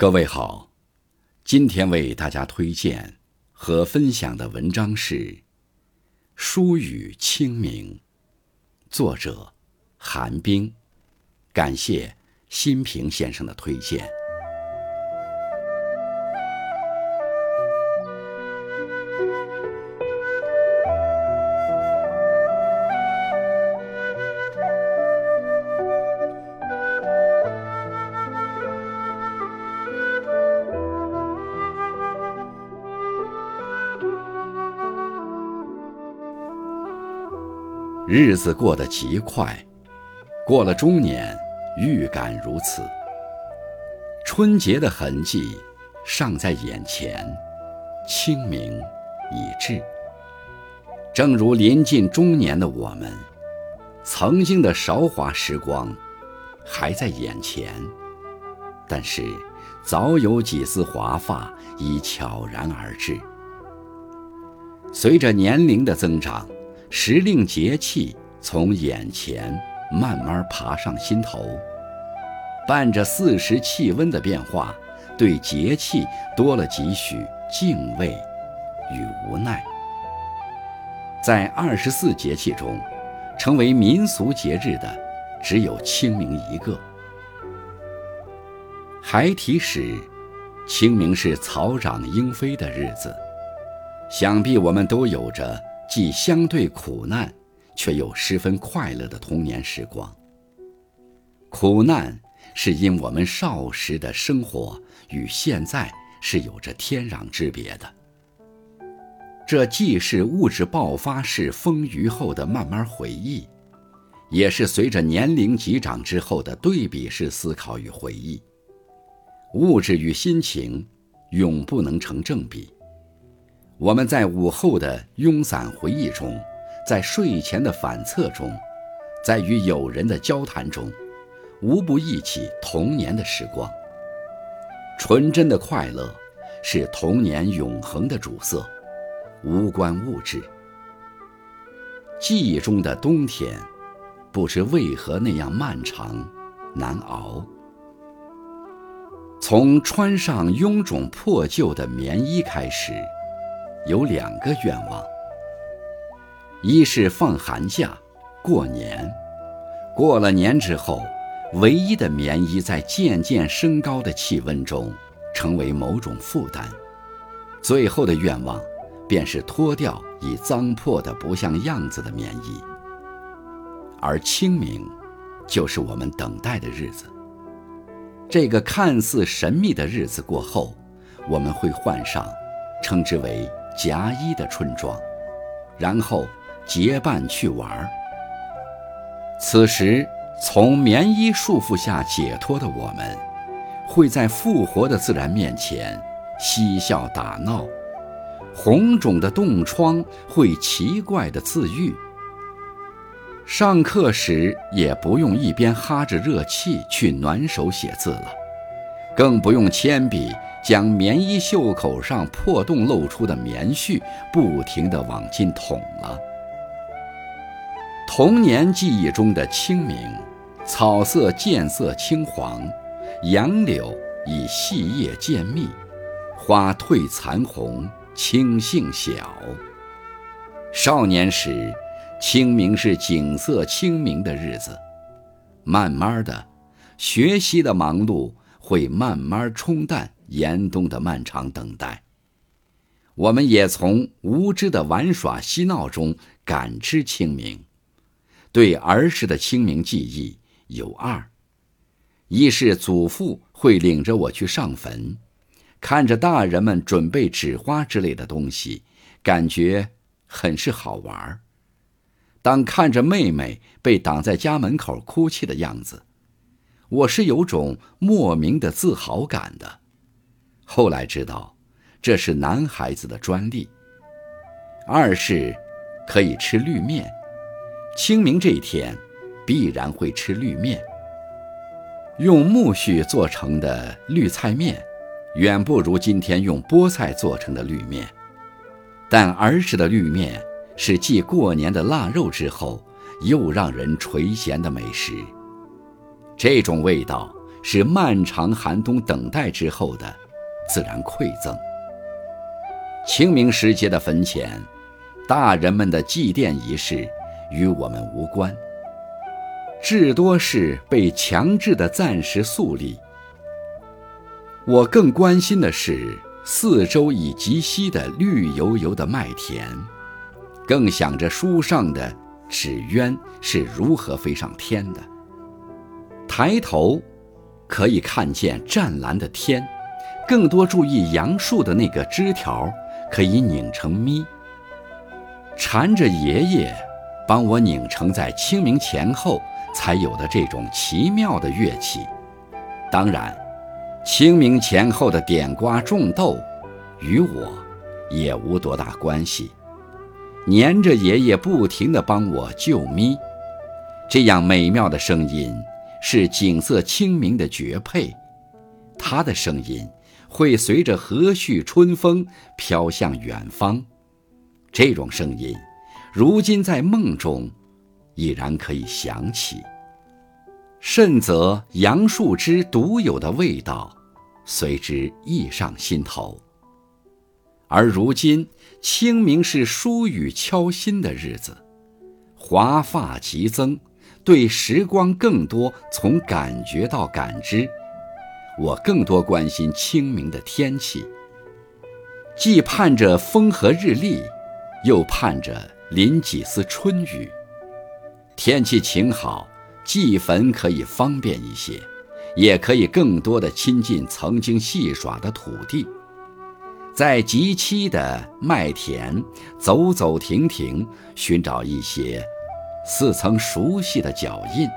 各位好，今天为大家推荐和分享的文章是《疏语清明》，作者韩冰，感谢新平先生的推荐。日子过得极快，过了中年，预感如此。春节的痕迹尚在眼前，清明已至。正如临近中年的我们，曾经的韶华时光还在眼前，但是早有几丝华发已悄然而至。随着年龄的增长。时令节气从眼前慢慢爬上心头，伴着四时气温的变化，对节气多了几许敬畏与无奈。在二十四节气中，成为民俗节日的只有清明一个。孩提时，清明是草长莺飞的日子，想必我们都有着。既相对苦难，却又十分快乐的童年时光。苦难是因我们少时的生活与现在是有着天壤之别的。这既是物质爆发式丰腴后的慢慢回忆，也是随着年龄急长之后的对比式思考与回忆。物质与心情永不能成正比。我们在午后的慵散回忆中，在睡前的反侧中，在与友人的交谈中，无不忆起童年的时光。纯真的快乐，是童年永恒的主色，无关物质。记忆中的冬天，不知为何那样漫长难熬。从穿上臃肿破旧的棉衣开始。有两个愿望：一是放寒假、过年，过了年之后，唯一的棉衣在渐渐升高的气温中成为某种负担；最后的愿望，便是脱掉已脏破的不像样子的棉衣。而清明，就是我们等待的日子。这个看似神秘的日子过后，我们会换上，称之为。夹衣的春装，然后结伴去玩儿。此时，从棉衣束缚下解脱的我们，会在复活的自然面前嬉笑打闹；红肿的冻疮会奇怪的自愈。上课时也不用一边哈着热气去暖手写字了，更不用铅笔。将棉衣袖口上破洞露出的棉絮不停地往进捅了。童年记忆中的清明，草色渐色青黄，杨柳已细叶渐密，花褪残红，青杏小。少年时，清明是景色清明的日子，慢慢的，学习的忙碌会慢慢冲淡。严冬的漫长等待，我们也从无知的玩耍嬉闹中感知清明。对儿时的清明记忆有二：一是祖父会领着我去上坟，看着大人们准备纸花之类的东西，感觉很是好玩；当看着妹妹被挡在家门口哭泣的样子，我是有种莫名的自豪感的。后来知道，这是男孩子的专利。二是，可以吃绿面。清明这一天，必然会吃绿面。用苜蓿做成的绿菜面，远不如今天用菠菜做成的绿面。但儿时的绿面是继过年的腊肉之后，又让人垂涎的美食。这种味道是漫长寒冬等待之后的自然馈赠。清明时节的坟前，大人们的祭奠仪式与我们无关，至多是被强制的暂时肃立。我更关心的是四周已及膝的绿油油的麦田，更想着书上的纸鸢是如何飞上天的。抬头，可以看见湛蓝的天，更多注意杨树的那个枝条。可以拧成咪，缠着爷爷帮我拧成在清明前后才有的这种奇妙的乐器。当然，清明前后的点瓜种豆，与我也无多大关系。粘着爷爷不停地帮我救咪，这样美妙的声音是景色清明的绝配。他的声音。会随着和煦春风飘向远方，这种声音，如今在梦中，已然可以响起。甚则杨树枝独有的味道，随之溢上心头。而如今清明是疏雨敲心的日子，华发急增，对时光更多从感觉到感知。我更多关心清明的天气，既盼着风和日丽，又盼着淋几丝春雨。天气晴好，祭坟可以方便一些，也可以更多的亲近曾经戏耍的土地，在极期的麦田走走停停，寻找一些似曾熟悉的脚印，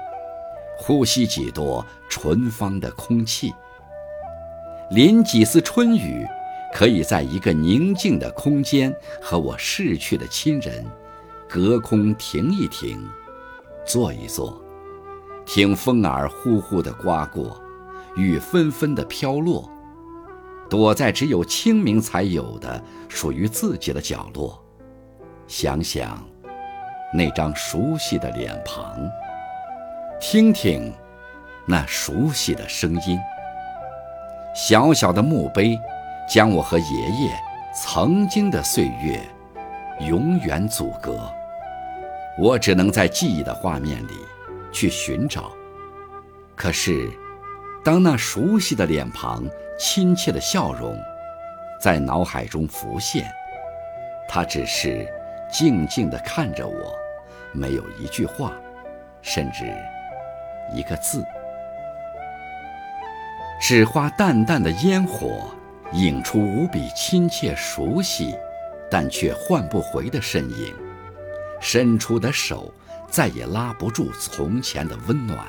呼吸几多纯芳的空气。淋几丝春雨，可以在一个宁静的空间和我逝去的亲人隔空停一停，坐一坐，听风儿呼呼地刮过，雨纷纷地飘落，躲在只有清明才有的属于自己的角落，想想那张熟悉的脸庞，听听那熟悉的声音。小小的墓碑，将我和爷爷曾经的岁月永远阻隔。我只能在记忆的画面里去寻找。可是，当那熟悉的脸庞、亲切的笑容在脑海中浮现，他只是静静地看着我，没有一句话，甚至一个字。只花淡淡的烟火，映出无比亲切熟悉，但却换不回的身影。伸出的手再也拉不住从前的温暖。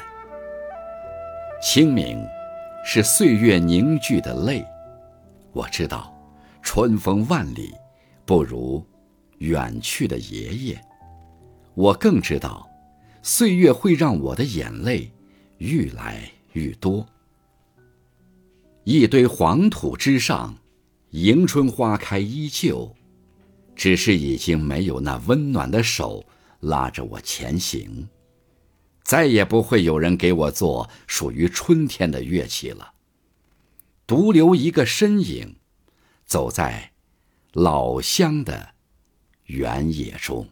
清明，是岁月凝聚的泪。我知道，春风万里，不如远去的爷爷。我更知道，岁月会让我的眼泪愈来愈多。一堆黄土之上，迎春花开依旧，只是已经没有那温暖的手拉着我前行，再也不会有人给我做属于春天的乐器了。独留一个身影，走在老乡的原野中。